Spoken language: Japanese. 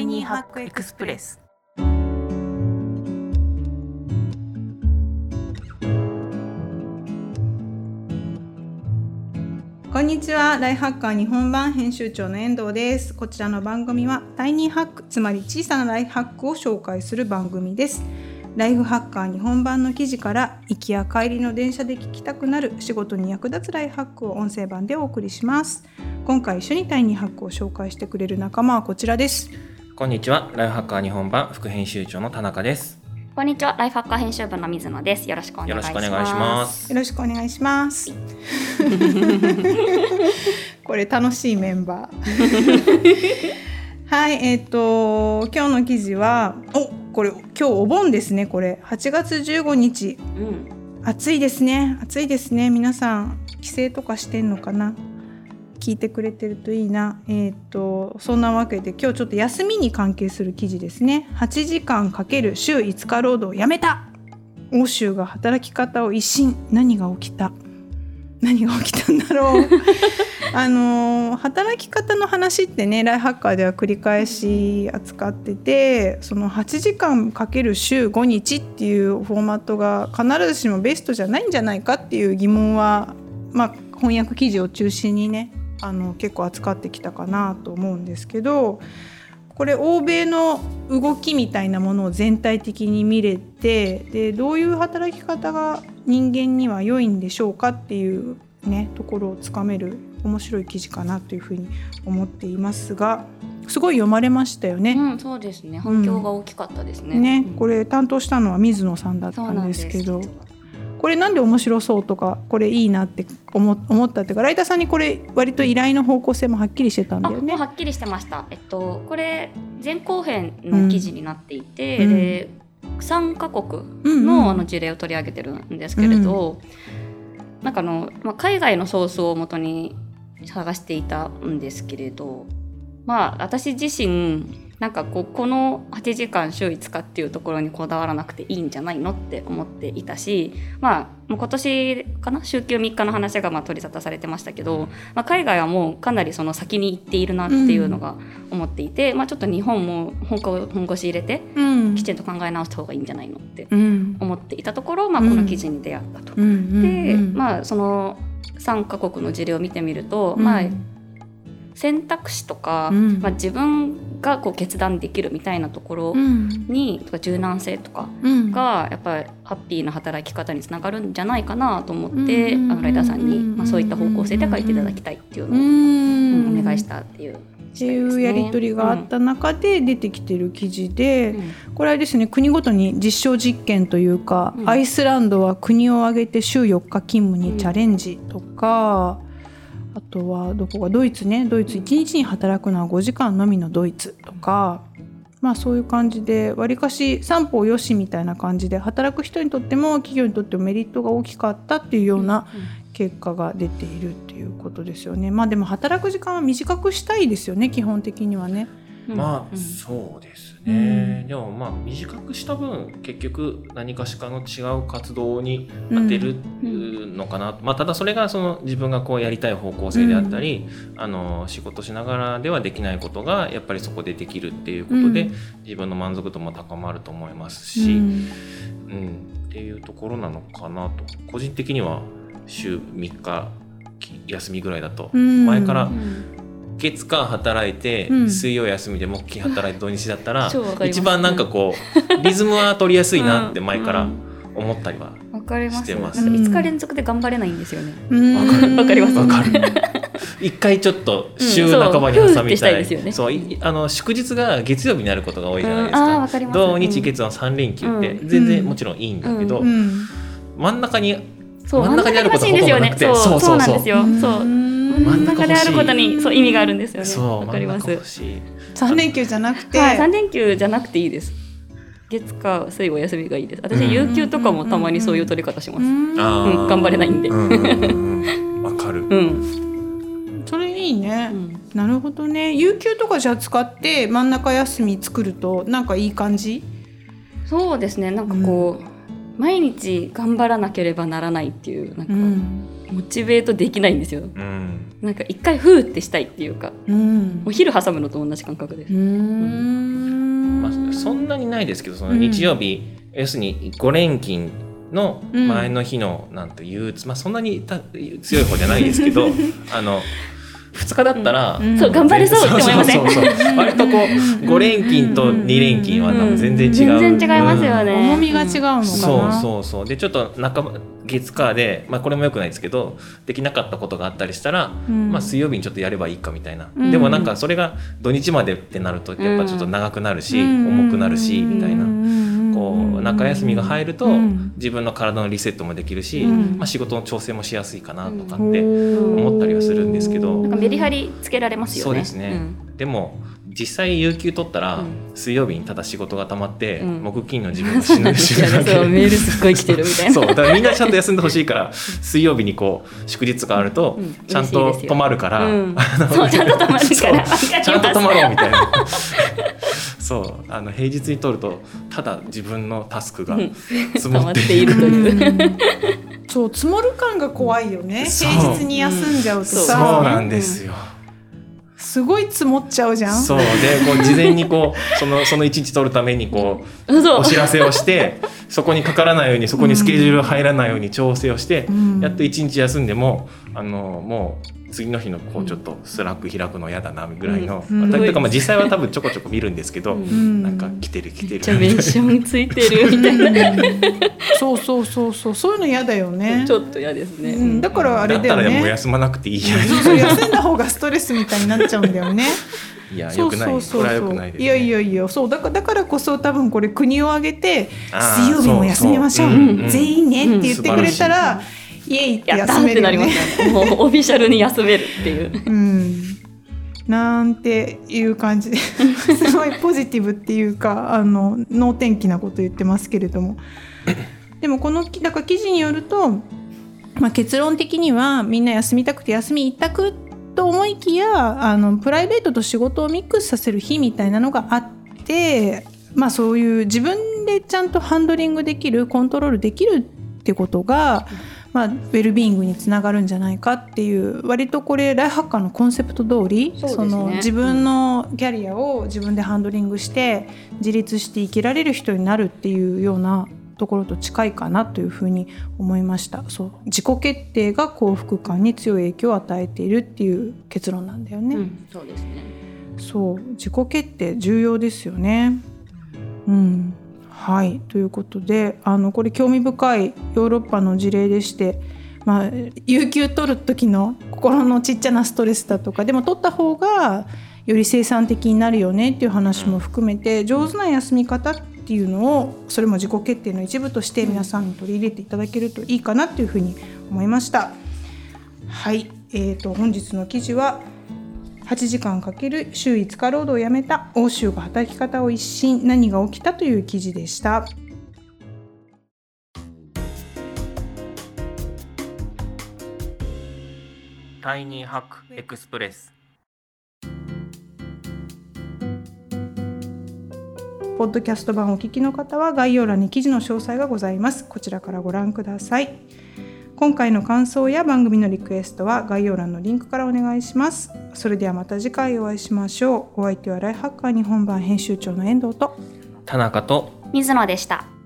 イニーハックエクスプレス。こんにちは。ライフハッカー日本版編集長の遠藤です。こちらの番組はタイニーハックつまり小さなライフハックを紹介する番組です。ライフハッカー日本版の記事から行きや帰りの電車で聞きたくなる仕事に役立つライフハックを音声版でお送りします。今回一緒にタイニーハックを紹介してくれる仲間はこちらです。こんにちは。ライフハッカー日本版副編集長の田中です。こんにちは、ライフハッカー編集部の水野です。よろしくお願いします。よろしくお願いします。よろしくお願いします。これ楽しいメンバー。はいえっ、と今日の記事はおこれ今日お盆ですねこれ。8月15日。うん、暑いですね。暑いですね。皆さん帰省とかしてんのかな？聞いてくれてるといいな。えっ、とそんなわけで今日ちょっと休みに関係する記事ですね。8時間かける週5日労働やめた。欧州が働き方を一新。何が起きた？何が起きたんだろう？あの働き方の話ってねライフハッカーでは繰り返し扱っててその8時間かける週5日っていうフォーマットが必ずしもベストじゃないんじゃないかっていう疑問は、まあ、翻訳記事を中心にねあの結構扱ってきたかなと思うんですけどこれ欧米の動きみたいなものを全体的に見れてでどういう働き方が人間には良いんでしょうかっていうねところをつかめる面白い記事かなというふうに思っていますがすごい読まれましたよね。うん、そうですね。反響が大きかったですね。ねうんこれ担当したのは水野さんだったんですけどこれなんで面白そうとかこれいいなって思思ったっていうかライターさんにこれ割と依頼の方向性もはっきりしてたんだあ、よねもう。はっきりしてました。えっとこれ前後編の記事になっていて、うんで3カ国うんうんのあの事例を取り上げてるんですけれど、なんかあのまあ海外のソースを元に探していたんですけれど、まあ私自身なんかこうこの8時間週5日っていうところにこだわらなくていいんじゃないのって思っていたしまあもう今年かな？週休3日の話がまあ取り沙汰されてましたけど、まあ、海外はもうかなりその先に行っているなっていうのが思っていて、まあ、ちょっと日本も本腰本腰入れてうん。きちんと考え直した方がいいんじゃないのってうん。思っていたところ、まあ、この記事に出会ったと。うん。うん。で、うん。まあその3カ国の事例を見てみると、うん。まあ選択肢とか、うん。まあ、自分がこう決断できるみたいなところうん。に、とか柔軟性とかうん。がやっぱりハッピーな働き方につながるんじゃないかなと思って、うん。あのライターさんに、うん。まあ、そういった方向性で書いていただきたいっていうのを、ううん。んお願いしたっていうっていうやり取りがあった中で出てきてる記事で、うん。これはですね国ごとに実証実験というか、うん。アイスランドは国を挙げて週4日勤務にチャレンジとか、あとはどこかドイツねドイツ1日に働くのは5時間のみのドイツとか、まあそういう感じでわりかし三方よしみたいな感じで働く人にとっても企業にとってもメリットが大きかったっていうような結果が出ているっていうことですよね。まあでも働く時間は短くしたいですよね基本的にはね。うん。まあ、うん。そうですうん。ね、でもまあ短くした分結局何かしかの違う活動に当てるのかな、まあ、ただそれがその自分がこうやりたい方向性であったり、あの仕事しながらではできないことがやっぱりそこでできるっていうことで、うん。自分の満足度も高まると思いますうし、ん。うん。っていうところなのかなと。個人的には週3日休みぐらいだと、うん。前からうん月間働いて、うん。水曜休みで木金働いて土日だったら超わかります一番なんかこうリズムは取りやすいなって前からうん。思ったりは、わかります。してます。なん。か5日連続で頑張れないんですよね。うん。わかるわかります。わかる。一回ちょっと週半ばに挟みたい,、したいですよねそういあの祝日が月曜日になることが多いじゃないですうんあーか,、わかります。土日月は3連休ってうん。全然もちろんいいんだけど、ううん。真ん中にそう真ん中にあることが真ん中に欲しいんですよね。そうそうなんですよ。そう。ん真ん中であることにそう意味があるんですよね。そうわかります。三連休じゃなくて、はい、三連休じゃなくていいです。月火水お休みがいいです。私、うん有給とかもたまにそういう取り方します。うん、頑張れないんで。うんうんうんそれいいね、うんなるほどね有給とかじゃあ使って真ん中休み作るとなんかいい感じ？そうですね。なんかこう、毎日頑張らなければならないっていうなんか、うんモチベートできないんですよ。うんなんか一回ふーってしたいっていうか、うん。お昼挟むのと同じ感覚です。うーん。そんなにないですけどその日曜日、要するに5連勤の前の日のなんて憂鬱、まあそんなにた強い方じゃないですけど あの2日だったら、うん。そう頑張れそうって思いません？そうそうそう。割とこう5連勤と2連勤はなん。か全然違う、全然違いますよね。重みが違うのかな、そうそうそう。でちょっと半ば月火で、まあ、これもよくないですけどできなかったことがあったりしたら、うん。まあ、水曜日にちょっとやればいいかみたいな、うん。でもなんかそれが土日までってなるとやっぱちょっと長くなるし、うん。重くなるしみたいな。中休みが入るとうん。自分の体のリセットもできるし、うん。まあ、仕事の調整もしやすいかなとかうん。って思ったりはするんですけど、なんかメリハリつけられますよね。そうですね、ん。でも実際有給取ったら、うん。水曜日にただ仕事が溜まって、うん。木金の自分が死ぬ死ぬだけそう メールすっごい来てるみたいな。そうだからみんなちゃんと休んでほしいから水曜日にこう祝日があると、うん。ちゃんと泊まるから、そうちゃんと泊まるから。ちゃんと泊まろうみたいなそうあの平日に取るとただ自分のタスクがうん。積もっている。という。うんそう積もる感が怖いよね。平日に休んじゃうとそう。さ、なんですよ、すごい積もっちゃうじゃん。そう。でこう事前にこう そのその一日取るためにこうお知らせをしてそこにかからないようにそこにスケジュール入らないように調整をして、うん。やっと一日休んでもあのもう次の日のこうちょっと Slack 開くの嫌だなぐらいの、うん。まあとかまあ実際は多分ちょこちょこ見るんですけど、うん。うんなんか来てる来てる。めっちゃメンションついてるみたいな。そうそうそうそう。そういうの嫌だよね。ちょっと嫌ですね。うん、だからあれだよだったらもうね休まなくていいや。そうそう。休んだ方がストレスみたいになっちゃう。んだよねいやそう。よくないそう。はよくないです、ね、いやいやいやそう。だからだからこそ多分これ国を挙げて水曜日も休みましょう。そう。そう。う。ん全員ねって言ってくれたら、イエイやったってなりま。すよね。もうオフィシャルに休めるっていう。うんなんていう感じで すごいポジティブっていうかあの能天気なこと言ってますけれどもでもこのだから記事によると、まあ、結論的にはみんな休みたくて休み一択と思いきやあのプライベートと仕事をミックスさせる日みたいなのがあって、まあ、そういう自分でちゃんとハンドリングできるコントロールできるってことが、まあ、ウェルビーイングにつながるんじゃないかっていう割とこれライフハッカーのコンセプト通りそね。の自分のキャリアを自分でハンドリングして自立して生きられる人になるっていうようなところと近いかなというふうに思いました。そう。自己決定が幸福感に強い影響を与えているっていう結論なんだよね。うん。そうですね。そう。自己決定重要ですよね。うんはいということであのこれ興味深いヨーロッパの事例でして、まあ、有給取る時の心のちっちゃなストレスだとかでも取った方がより生産的になるよねっていう話も含めて上手な休み方っていうのをそれも自己決定の一部として皆さんに取り入れていただけるといいかなというふうに思いました。はい、えー、と本日の記事は8時間かける週5日労働をやめた。欧州が働き方を一新。何が起きたという記事でした。タイニーハックエクスプレス。ポッドキャスト版をお聞きの方は概要欄に記事の詳細がございます。こちらからご覧ください今回の感想や番組のリクエストは概要欄のリンクからお願いします。それではまた次回お会いしましょう。お相手はライフハッカー日本版編集長の遠藤と。田中と。水野でした。